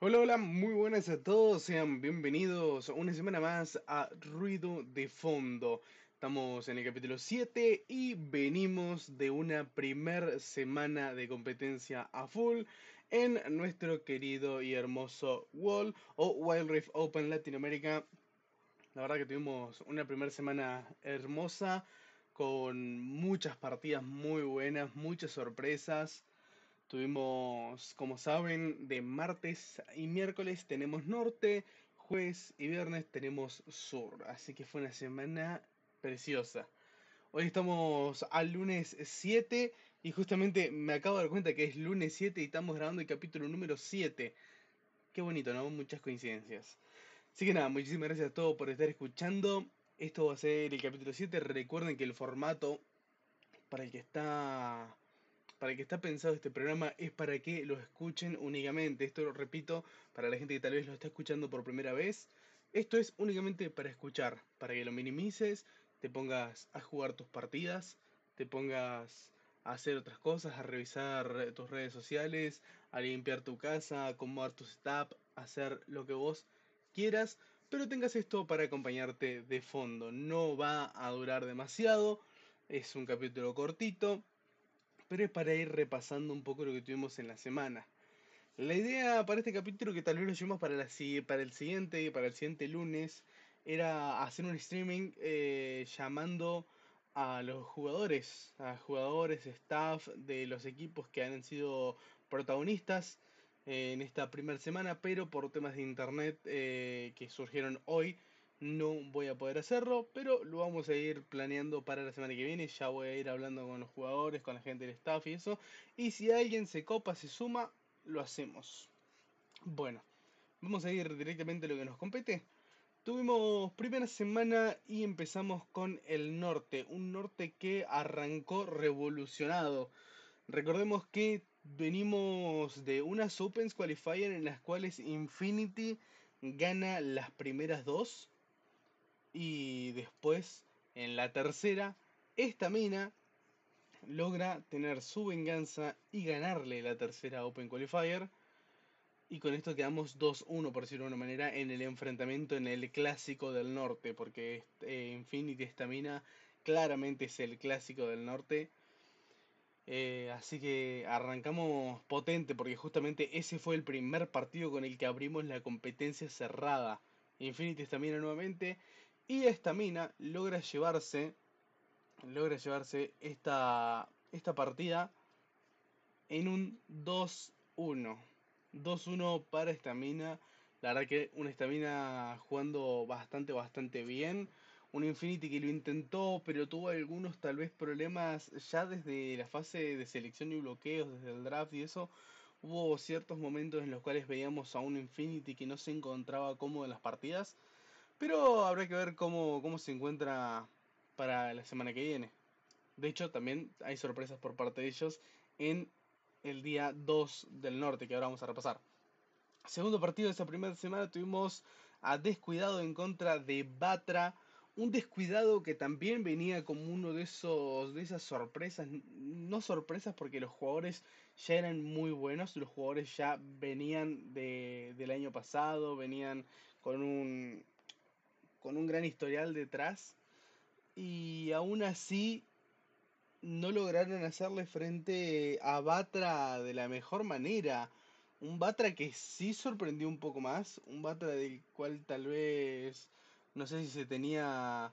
Hola, hola, muy buenas a todos, sean bienvenidos una semana más a Ruido de Fondo. Estamos en el capítulo 7 y venimos de una primer semana de competencia a full en nuestro querido y hermoso Wall o Wild Rift Open Latinoamérica. La verdad que tuvimos una primera semana hermosa con muchas partidas muy buenas, muchas sorpresas. Tuvimos, como saben, de martes y miércoles tenemos norte, jueves y viernes tenemos sur. Así que fue una semana preciosa. Hoy estamos al lunes 7 y justamente me acabo de dar cuenta que es lunes 7 y estamos grabando el capítulo número 7. Qué bonito, ¿no? Muchas coincidencias. Así que nada, muchísimas gracias a todos por estar escuchando. Esto va a ser el capítulo 7. Recuerden que el formato para el que está para que está pensado este programa es para que lo escuchen únicamente. Esto lo repito para la gente que tal vez lo está escuchando por primera vez. Esto es únicamente para escuchar, para que lo minimices, te pongas a jugar tus partidas, te pongas a hacer otras cosas, a revisar tus redes sociales, a limpiar tu casa, a acomodar tu setup, a hacer lo que vos quieras, pero tengas esto para acompañarte de fondo. No va a durar demasiado, es un capítulo cortito, pero es para ir repasando un poco lo que tuvimos en la semana. La idea para este capítulo, que tal vez lo llevamos para, para el siguiente, para el siguiente lunes, era hacer un streaming eh, llamando a los jugadores, a jugadores, staff de los equipos que han sido protagonistas eh, en esta primera semana, pero por temas de internet eh, que surgieron hoy, no voy a poder hacerlo, pero lo vamos a ir planeando para la semana que viene. Ya voy a ir hablando con los jugadores, con la gente del staff y eso. Y si alguien se copa, se suma, lo hacemos. Bueno, vamos a ir directamente a lo que nos compete. Tuvimos primera semana y empezamos con el norte, un norte que arrancó revolucionado. Recordemos que venimos de unas Opens Qualifier en las cuales Infinity gana las primeras dos y después, en la tercera, esta mina logra tener su venganza y ganarle la tercera Open Qualifier. Y con esto quedamos 2-1, por decirlo de una manera, en el enfrentamiento en el clásico del norte. Porque eh, Infinity esta mina claramente es el clásico del norte. Eh, así que arrancamos potente porque justamente ese fue el primer partido con el que abrimos la competencia cerrada. Infinity mina nuevamente y esta mina logra llevarse, logra llevarse esta, esta partida en un 2-1. 2-1 para esta mina. La verdad que una estamina jugando bastante, bastante bien. Un Infinity que lo intentó, pero tuvo algunos tal vez problemas ya desde la fase de selección y bloqueos, desde el draft y eso. Hubo ciertos momentos en los cuales veíamos a un Infinity que no se encontraba cómodo en las partidas. Pero habrá que ver cómo, cómo se encuentra para la semana que viene. De hecho, también hay sorpresas por parte de ellos en el día 2 del norte, que ahora vamos a repasar. Segundo partido de esa primera semana tuvimos a Descuidado en contra de Batra. Un descuidado que también venía como uno de esos de esas sorpresas, no sorpresas porque los jugadores ya eran muy buenos, los jugadores ya venían de, del año pasado, venían con un con un gran historial detrás y aún así no lograron hacerle frente a Batra de la mejor manera. Un Batra que sí sorprendió un poco más, un Batra del cual tal vez no sé si se tenía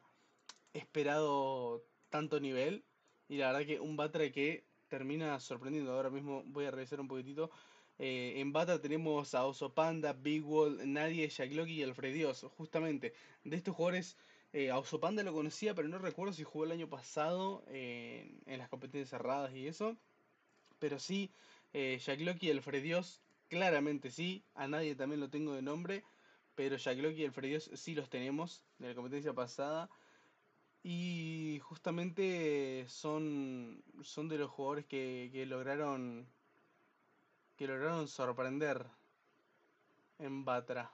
esperado tanto nivel y la verdad que un Batra que termina sorprendiendo. Ahora mismo voy a revisar un poquitito. Eh, en Bata tenemos a Oso Panda, Big Wall, Nadie, Loki y Alfredios. Justamente, de estos jugadores, eh, Oso Panda lo conocía, pero no recuerdo si jugó el año pasado en las competencias cerradas y eso. Pero sí, eh, Loki y Alfredios, claramente sí. A Nadie también lo tengo de nombre. Pero Loki y Alfredios sí los tenemos de la competencia pasada. Y justamente son, son de los jugadores que, que lograron que lograron sorprender en Batra.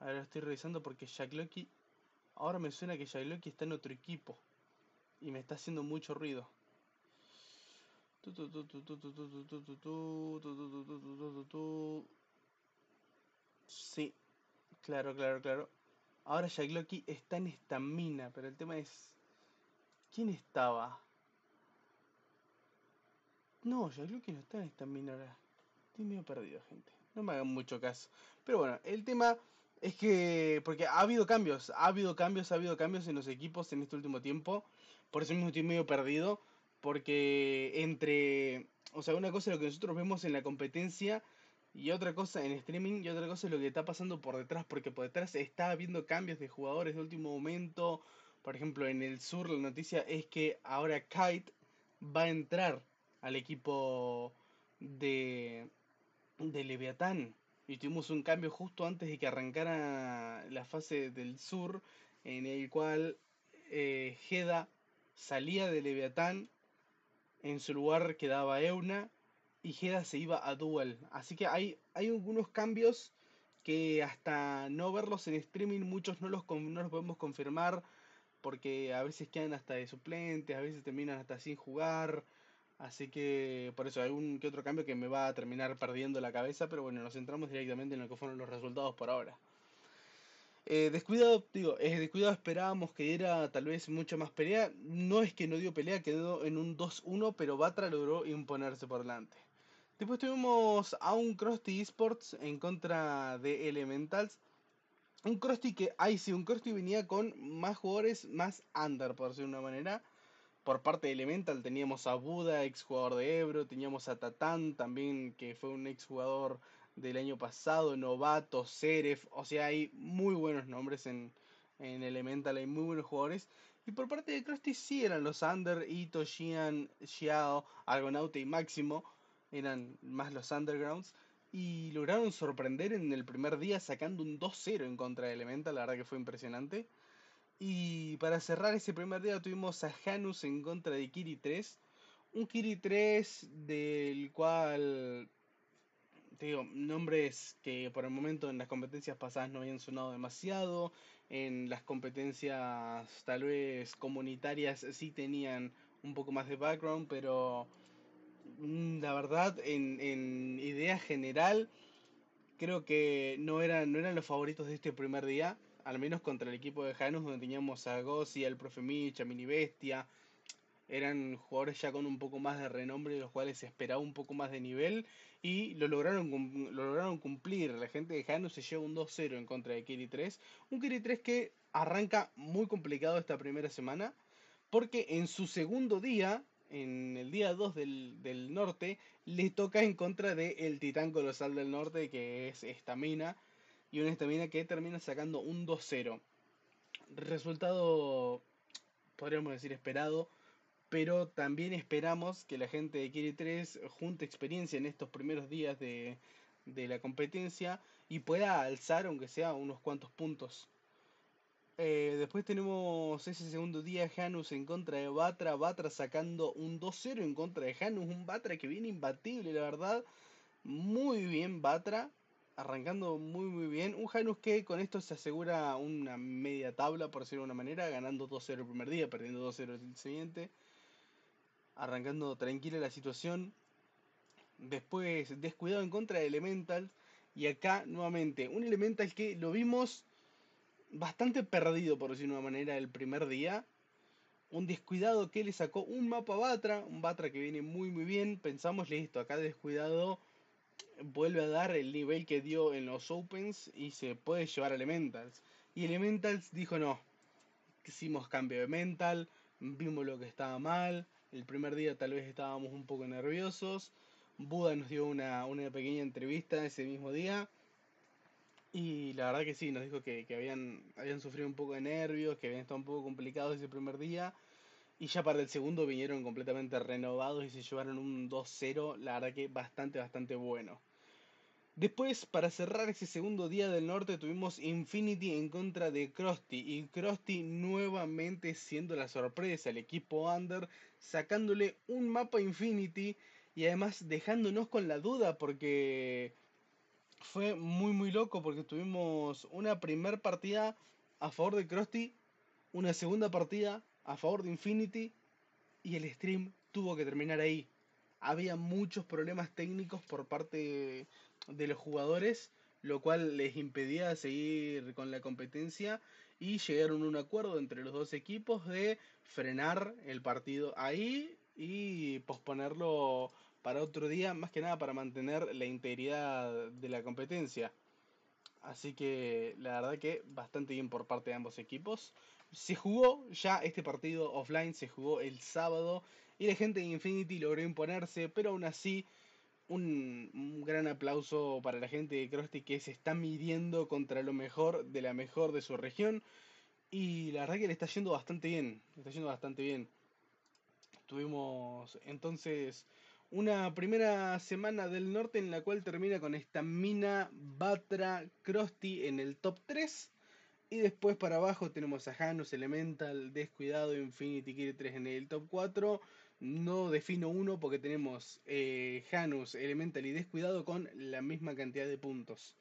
A ver, lo estoy revisando porque Jack Loki. Ahora me suena que Jack Loki está en otro equipo. Y me está haciendo mucho ruido. Claro, claro, claro. Ahora Jack Loki está en esta mina, pero el tema es... ¿Quién estaba? No, Jack Loki no está en esta mina ahora. Estoy medio perdido, gente. No me hagan mucho caso. Pero bueno, el tema es que... Porque ha habido cambios, ha habido cambios, ha habido cambios en los equipos en este último tiempo. Por eso mismo estoy medio perdido. Porque entre... O sea, una cosa es lo que nosotros vemos en la competencia y otra cosa en streaming y otra cosa es lo que está pasando por detrás, porque por detrás está habiendo cambios de jugadores de último momento. Por ejemplo, en el sur la noticia es que ahora Kite va a entrar al equipo de, de Leviatán. Y tuvimos un cambio justo antes de que arrancara la fase del sur, en el cual eh, salía de Leviatán, en su lugar quedaba Euna y Heda se iba a Duel. Así que hay, hay algunos cambios que hasta no verlos en streaming muchos no los, no los podemos confirmar porque a veces quedan hasta de suplentes, a veces terminan hasta sin jugar. Así que por eso hay un que otro cambio que me va a terminar perdiendo la cabeza, pero bueno, nos centramos directamente en lo que fueron los resultados por ahora. Eh, descuidado, digo, es descuidado esperábamos que diera tal vez mucha más pelea. No es que no dio pelea, quedó en un 2-1, pero Batra logró imponerse por delante. Después tuvimos a un Krusty Esports en contra de Elementals. Un Krusty que, ahí sí, un Krusty venía con más jugadores más under, por decirlo de una manera. Por parte de Elemental teníamos a Buda, ex jugador de Ebro, teníamos a Tatán también, que fue un ex jugador del año pasado, Novato, Seref, o sea, hay muy buenos nombres en, en Elemental, hay muy buenos jugadores. Y por parte de Krusty sí eran los Under, Ito, Xian, Xiao, Argonaute y Máximo eran más los undergrounds. Y lograron sorprender en el primer día sacando un 2-0 en contra de Elemental, la verdad que fue impresionante. Y para cerrar ese primer día tuvimos a Janus en contra de Kiri 3. Un Kiri 3 del cual, te digo, nombres que por el momento en las competencias pasadas no habían sonado demasiado. En las competencias tal vez comunitarias sí tenían un poco más de background, pero Mm, la verdad, en, en idea general, creo que no eran, no eran los favoritos de este primer día, al menos contra el equipo de Janus, donde teníamos a Gossi, al profe Mitch, a Mini Bestia. Eran jugadores ya con un poco más de renombre, los cuales se esperaba un poco más de nivel y lo lograron, lo lograron cumplir. La gente de Janus se lleva un 2-0 en contra de Kiri 3. Un Kiri 3 que arranca muy complicado esta primera semana, porque en su segundo día en el día 2 del, norte, le toca en contra del el titán colosal del norte, que es Estamina, y una Estamina que termina sacando un 2-0. Resultado, podríamos decir, esperado, pero también esperamos que la gente de Kiri 3 junte experiencia en estos primeros días de, de la competencia y pueda alzar, aunque sea unos cuantos puntos. Eh, después tenemos ese segundo día Janus en contra de Batra. Batra sacando un 2-0 en contra de Janus. Un Batra que viene imbatible, la verdad. Muy bien Batra. Arrancando muy muy bien. Un Janus que con esto se asegura una media tabla, por decirlo de una manera. Ganando 2-0 el primer día, perdiendo 2-0 el siguiente. Arrancando tranquila la situación. Después descuidado en contra de Elemental. Y acá nuevamente un Elemental que lo vimos bastante perdido, por decirlo de una manera, el primer día. Un descuidado que le sacó un mapa Batra, un Batra que viene muy muy bien. Pensamos, listo, acá descuidado vuelve a dar el nivel que dio en los Opens y se puede llevar a Elementals. Y Elementals dijo no, hicimos cambio de mental, vimos lo que estaba mal, el primer día tal vez estábamos un poco nerviosos. Buda nos dio una, una pequeña entrevista ese mismo día y la verdad que sí, nos dijo que, habían, habían sufrido un poco de nervios, que habían estado un poco complicados ese primer día. Y ya para el segundo vinieron completamente renovados y se llevaron un 2-0, la verdad que bastante, bastante bueno. Después, para cerrar ese segundo día del norte, tuvimos Infinity en contra de Krusty. Y Krusty nuevamente siendo la sorpresa, el equipo Under, sacándole un mapa Infinity y además dejándonos con la duda porque fue muy muy loco porque tuvimos una primera partida a favor de Krusty, una segunda partida a favor de Infinity y el stream tuvo que terminar ahí. Había muchos problemas técnicos por parte de los jugadores, lo cual les impedía seguir con la competencia y llegaron a un acuerdo entre los dos equipos de frenar el partido ahí y posponerlo para otro día, más que nada para mantener la integridad de la competencia. Así que la verdad que bastante bien por parte de ambos equipos. Se jugó ya este partido offline, se jugó el sábado y la gente de Infinity logró imponerse, pero aún así un, gran aplauso para la gente de Krusty que se está midiendo contra lo mejor de la mejor de su región. Y la verdad que le está yendo bastante bien, le está yendo bastante bien. Tuvimos entonces una primera semana del norte en la cual termina con esta Mina, Batra, Krusty en el top 3. Y después para abajo tenemos a Janus, Elemental, Descuidado, Infinity Kiri 3 en el top 4. No defino uno porque tenemos eh, Janus, Elemental y Descuidado con la misma cantidad de puntos.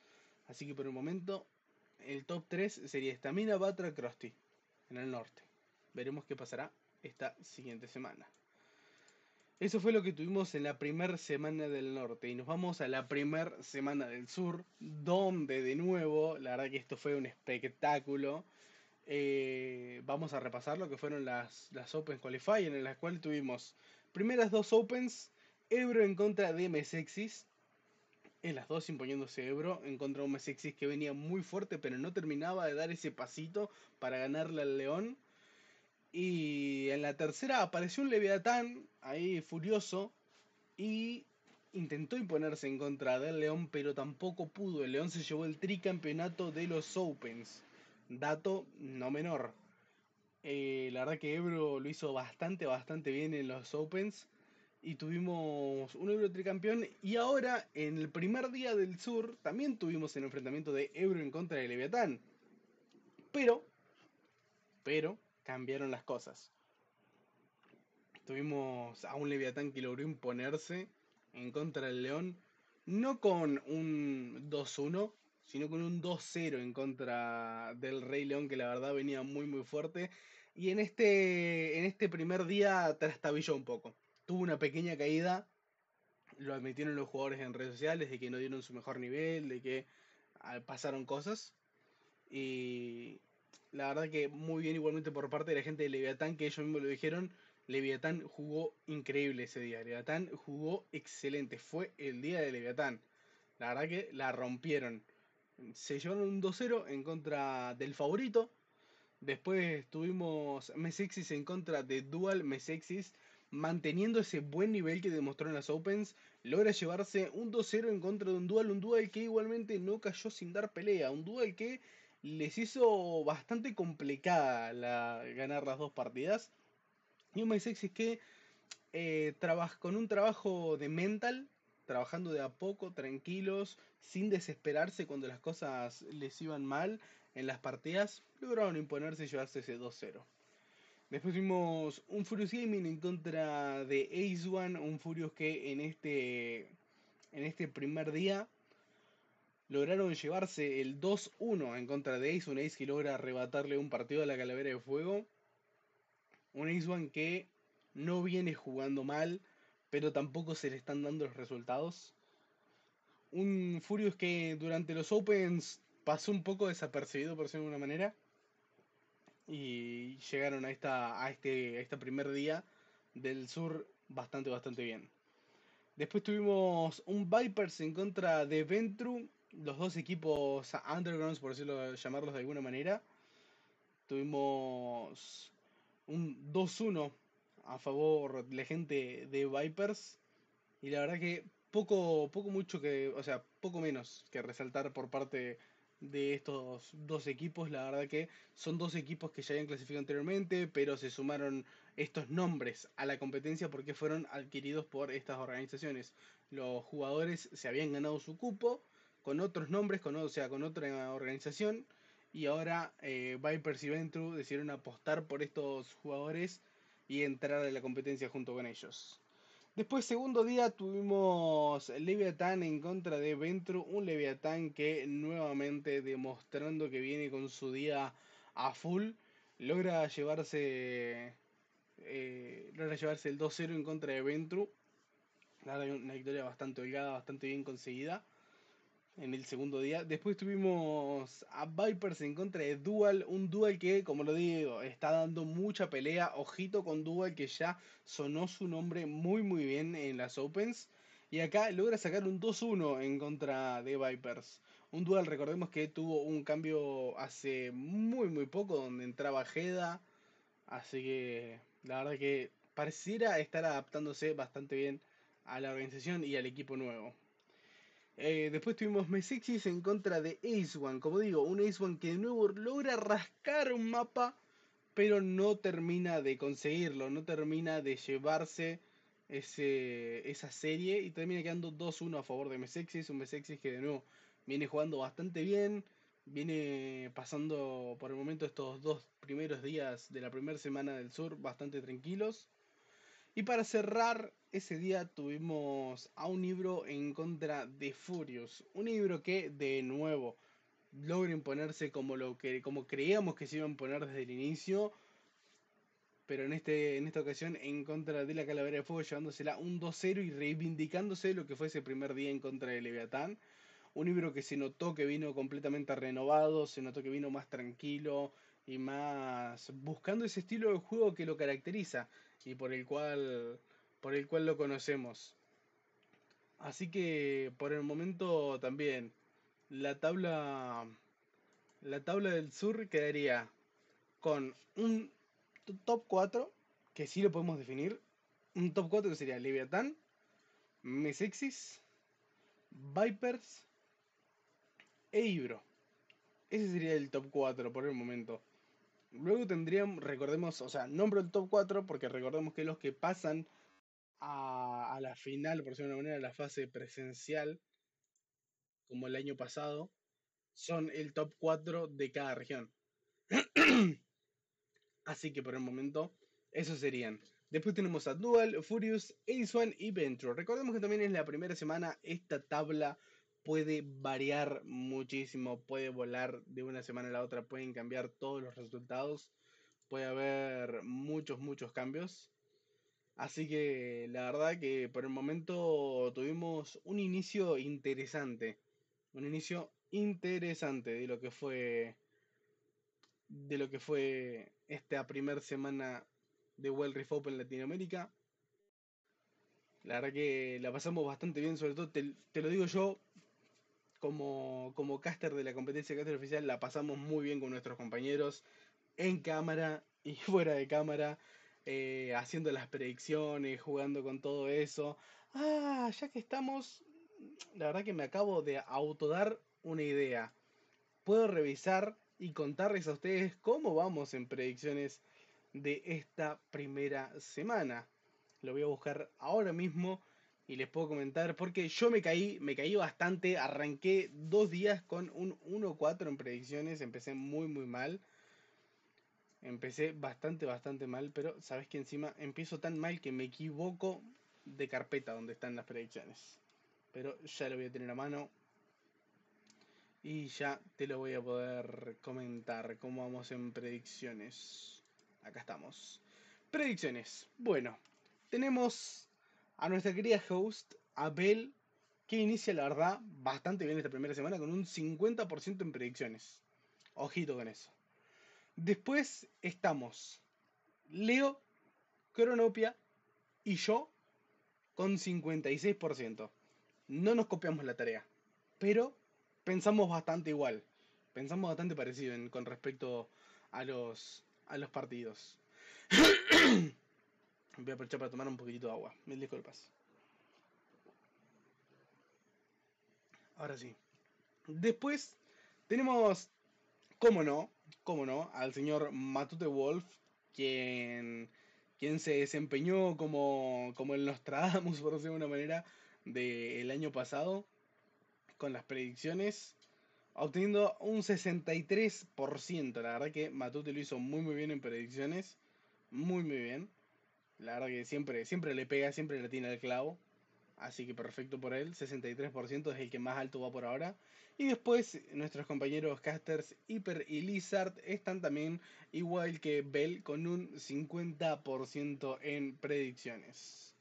Así que por el momento el top 3 sería Stamina, Batra, Krusty en el norte. Veremos qué pasará esta siguiente semana. Eso fue lo que tuvimos en la primera semana del norte y nos vamos a la primera semana del sur, donde de nuevo, la verdad que esto fue un espectáculo. Eh, vamos a repasar lo que fueron las, las Open Qualifying, en las cuales tuvimos primeras dos Opens, Ebro en contra de Mesexis, en las dos imponiéndose Ebro en contra de un Mesexis que venía muy fuerte, pero no terminaba de dar ese pasito para ganarle al León. Y en la tercera apareció un Leviatán ahí furioso y intentó imponerse en contra del León, pero tampoco pudo. El León se llevó el tricampeonato de los Opens. Dato no menor. Eh, la verdad que Ebro lo hizo bastante, bastante bien en los Opens. Y tuvimos un Ebro tricampeón. Y ahora, en el primer día del sur, también tuvimos el enfrentamiento de Ebro en contra de Leviatán. Pero, pero, cambiaron las cosas. Tuvimos a un Leviatán que logró imponerse en contra del León, no con un 2-1, sino con un 2-0 en contra del Rey León, que la verdad venía muy muy fuerte. Y en este, en este primer día trastabilló un poco. Tuvo una pequeña caída, lo admitieron los jugadores en redes sociales, de que no dieron su mejor nivel, de que ah, pasaron cosas. Y, la verdad que muy bien igualmente por parte de la gente de Leviatán, que ellos mismos lo dijeron. Leviatán jugó increíble ese día. Leviatán jugó excelente. Fue el día de Leviatán. La verdad que la rompieron. Se llevaron un 2-0 en contra del favorito. Después tuvimos Mesexis en contra de Dual Mesexis. Manteniendo ese buen nivel que demostró en las Opens, logra llevarse un 2-0 en contra de un Dual. Un Dual que igualmente no cayó sin dar pelea. Un Dual que les hizo bastante complicada la, ganar las dos partidas. Y un Sexy que eh, con un trabajo de mental, trabajando de a poco, tranquilos, sin desesperarse cuando las cosas les iban mal en las partidas, lograron imponerse y llevarse ese 2-0. Después tuvimos un Furious Gaming en contra de Ace One, un Furious que en este, en este primer día lograron llevarse el 2-1 en contra de Ace, un Ace que logra arrebatarle un partido a la calavera de fuego. Un Ace One que no viene jugando mal, pero tampoco se le están dando los resultados. Un Furious que durante los Opens pasó un poco desapercibido, por decirlo de alguna manera. Y llegaron a esta, a este, a primer día del sur bastante, bastante bien. Después tuvimos un Vipers en contra de Ventru, los dos equipos undergrounds, por decirlo, llamarlos de alguna manera. Tuvimos un 2-1 a favor de la gente de Vipers. Y la verdad que poco, poco mucho que, o sea, poco menos que resaltar por parte de estos dos equipos. La verdad que son dos equipos que ya habían clasificado anteriormente, pero se sumaron estos nombres a la competencia porque fueron adquiridos por estas organizaciones. Los jugadores se habían ganado su cupo con otros nombres, con, o sea, con otra organización. Y ahora eh, Vipers y Ventru decidieron apostar por estos jugadores y entrar a la competencia junto con ellos. Después, segundo día, tuvimos Leviathan en contra de Ventru. Un Leviathan que nuevamente demostrando que viene con su día a full, logra llevarse, eh, logra llevarse el 2-0 en contra de Ventru. Una victoria bastante holgada, bastante bien conseguida. En el segundo día. Después tuvimos a Vipers en contra de Dual, un Dual que, como lo digo, está dando mucha pelea. Ojito con Dual que ya sonó su nombre muy muy bien en las Opens. Y acá logra sacar un 2-1 en contra de Vipers. Un Dual, recordemos que tuvo un cambio hace muy muy poco donde entraba Jeda. Así que la verdad que pareciera estar adaptándose bastante bien a la organización y al equipo nuevo. Eh, después tuvimos Mesexis en contra de Ace One. Como digo, un Ace One que de nuevo logra rascar un mapa, pero no termina de conseguirlo, no termina de llevarse ese, esa serie y termina quedando 2-1 a favor de Mesexis. Un Mesexis que de nuevo viene jugando bastante bien, viene pasando por el momento estos dos primeros días de la primera semana del sur bastante tranquilos. Y para cerrar ese día tuvimos a un libro en contra de Furious. Un libro que de nuevo logra imponerse como lo que como creíamos que se iba a imponer desde el inicio. Pero en, este, en esta ocasión en contra de la Calavera de Fuego, llevándosela un 2-0 y reivindicándose lo que fue ese primer día en contra de Leviatán. Un libro que se notó que vino completamente renovado, se notó que vino más tranquilo y más buscando ese estilo de juego que lo caracteriza y por el cual por el cual lo conocemos. Así que por el momento también la tabla la tabla del sur quedaría con un top 4 que sí lo podemos definir, un top 4 que sería Leviathan, Mesexis, Vipers e Ibro. Ese sería el top 4 por el momento. Luego tendríamos, recordemos, o sea, nombro el top 4 porque recordemos que los que pasan a, a la final, por decirlo de una manera, la fase presencial, como el año pasado, son el top 4 de cada región. Así que por el momento, esos serían. Después tenemos a Dual, Furious, Ace One y Ventro. Recordemos que también en la primera semana esta tabla puede variar muchísimo, puede volar de una semana a la otra, pueden cambiar todos los resultados, puede haber muchos, muchos cambios. Así que la verdad que por el momento tuvimos un inicio interesante, un inicio interesante de lo que fue de lo que fue esta primera semana de World Open Latinoamérica. La verdad que la pasamos bastante bien, sobre todo te lo digo yo, como, como caster de la competencia caster oficial la pasamos muy bien con nuestros compañeros en cámara y fuera de cámara, eh, haciendo las predicciones, jugando con todo eso. Ah, ya que estamos, la verdad que me acabo de autodar una idea. Puedo revisar y contarles a ustedes cómo vamos en predicciones de esta primera semana. Lo voy a buscar ahora mismo y les puedo comentar porque yo me caí, me caí bastante, arranqué dos días con un 1-4 en predicciones, empecé muy muy mal. Empecé bastante, bastante mal, pero sabes que encima empiezo tan mal que me equivoco de carpeta donde están las predicciones. Pero ya lo voy a tener a mano. Y ya te lo voy a poder comentar cómo vamos en predicciones. Acá estamos. Predicciones. Bueno, tenemos a nuestra querida host, Abel, que inicia la verdad bastante bien esta primera semana con un 50% en predicciones. Ojito con eso. Después estamos Leo, Cronopia y yo con 56%. No nos copiamos la tarea, pero pensamos bastante igual. Pensamos bastante parecido con respecto a los, a los partidos. Voy a aprovechar para tomar un poquitito de agua. Mil disculpas. Ahora sí. Después tenemos, cómo no, cómo no, al señor Matute Wolf, quien, quien se desempeñó como, como el Nostradamus, por decirlo de una manera, del año pasado, con las predicciones, obteniendo un 63%. La verdad que Matute lo hizo muy muy bien en predicciones, muy muy bien. La verdad que siempre, siempre le pega, siempre le tiene el clavo. Así que perfecto por él. 63% es el que más alto va por ahora. Y después nuestros compañeros casters Hyper y Lizard están también igual que Bell con un 50% en predicciones.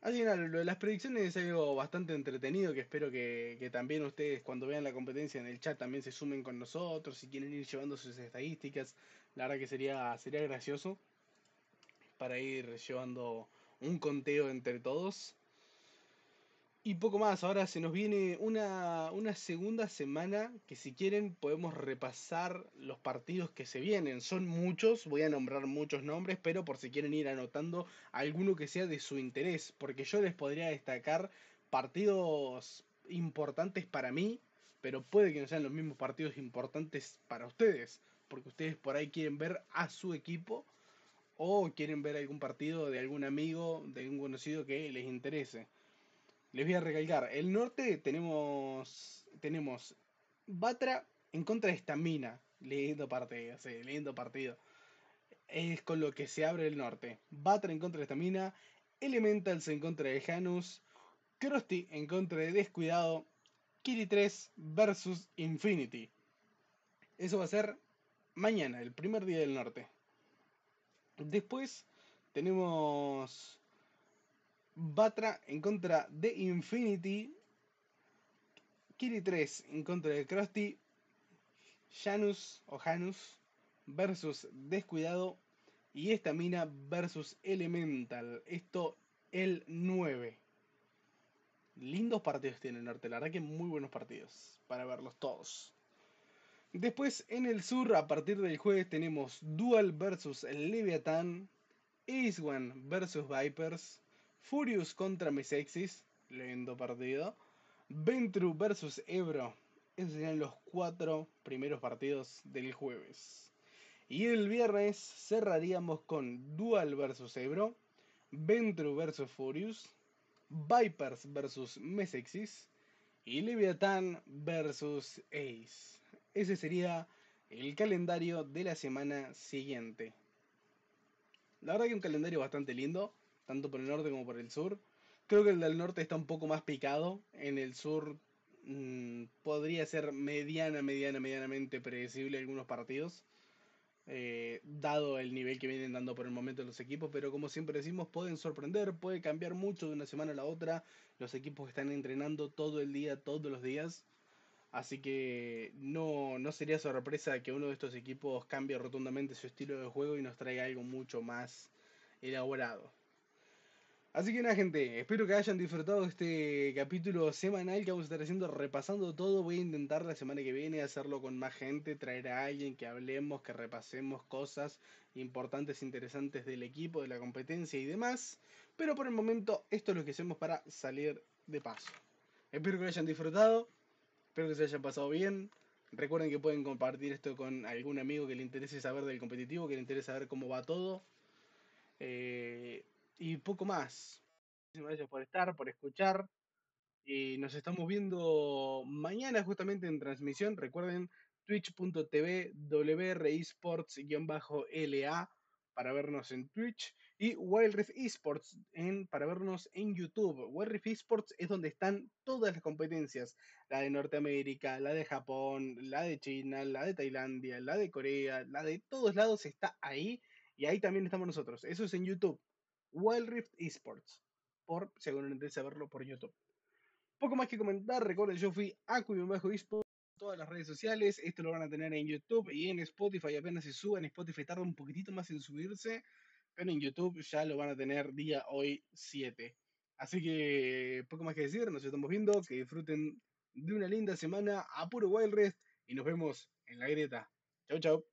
Así que nada, lo de las predicciones es algo bastante entretenido que espero que, que también ustedes cuando vean la competencia en el chat también se sumen con nosotros, si quieren ir llevando sus estadísticas, la verdad que sería, sería gracioso para ir llevando un conteo entre todos. Y poco más, ahora se nos viene una, una, segunda semana que si quieren podemos repasar los partidos que se vienen. Son muchos, voy a nombrar muchos nombres, pero por si quieren ir anotando alguno que sea de su interés, porque yo les podría destacar partidos importantes para mí, pero puede que no sean los mismos partidos importantes para ustedes, porque ustedes por ahí quieren ver a su equipo o quieren ver algún partido de algún amigo, de algún conocido que les interese. Les voy a recalcar, el norte tenemos tenemos Batra en contra de Stamina. Lindo partido, sí, lindo partido. Es con lo que se abre el norte. Batra en contra de Stamina, Elementals en contra de Janus, Krusty en contra de Descuidado, Kiri 3 versus Infinity. Eso va a ser mañana, el primer día del norte. Después tenemos Batra en contra de Infinity. Kiri 3 en contra de Krusty. Janus o Janus versus Descuidado. Y esta mina versus Elemental. Esto el 9. Lindos partidos tiene el norte. La verdad que muy buenos partidos para verlos todos. Después en el sur, a partir del jueves, tenemos Dual versus Leviathan. Ace One versus Vipers. Furious contra Mesexis, lindo partido. Ventru versus Ebro. Esos serían los cuatro primeros partidos del jueves. Y el viernes cerraríamos con Dual versus Ebro, Ventru versus Furious, Vipers versus Mesexis y Leviathan versus Ace. Ese sería el calendario de la semana siguiente. La verdad que un calendario bastante lindo tanto por el norte como por el sur. Creo que el del norte está un poco más picado. En el sur mmm, podría ser mediana, mediana, medianamente predecible algunos partidos. Eh, dado el nivel que vienen dando por el momento los equipos, pero como siempre decimos, pueden sorprender, puede cambiar mucho de una semana a la otra. Los equipos están entrenando todo el día, todos los días. Así que no, no sería sorpresa que uno de estos equipos cambie rotundamente su estilo de juego y nos traiga algo mucho más elaborado. Así que nada, gente, espero que hayan disfrutado este capítulo semanal que vamos a estar haciendo, repasando todo. Voy a intentar la semana que viene hacerlo con más gente, traer a alguien que hablemos, que repasemos cosas importantes, interesantes del equipo, de la competencia y demás. Pero por el momento, esto es lo que hacemos para salir de paso. Espero que lo hayan disfrutado, espero que se hayan pasado bien. Recuerden que pueden compartir esto con algún amigo que le interese saber del competitivo, que le interese saber cómo va todo. Eh, y poco más. Muchas gracias por estar, por escuchar. Y nos estamos viendo mañana justamente en transmisión. Recuerden twitch.tv wresports-la para vernos en Twitch y Wild Rift Esports en, para vernos en YouTube. Wild Rift Esports es donde están todas las competencias, la de Norteamérica, la de Japón, la de China, la de Tailandia, la de Corea, la de todos lados está ahí y ahí también estamos nosotros. Eso es en YouTube. Wild Rift Esports, por, si verlo por YouTube. Poco más que comentar, recuerden, yo fui Bajo Esports todas las redes sociales, esto lo van a tener en YouTube y en Spotify apenas se suba, en Spotify tarda un poquitito más en subirse, pero en YouTube ya lo van a tener día hoy 7. Así que poco más que decir, nos estamos viendo, que disfruten de una linda semana a puro Wild Rift y nos vemos en la grieta. Chau, chau.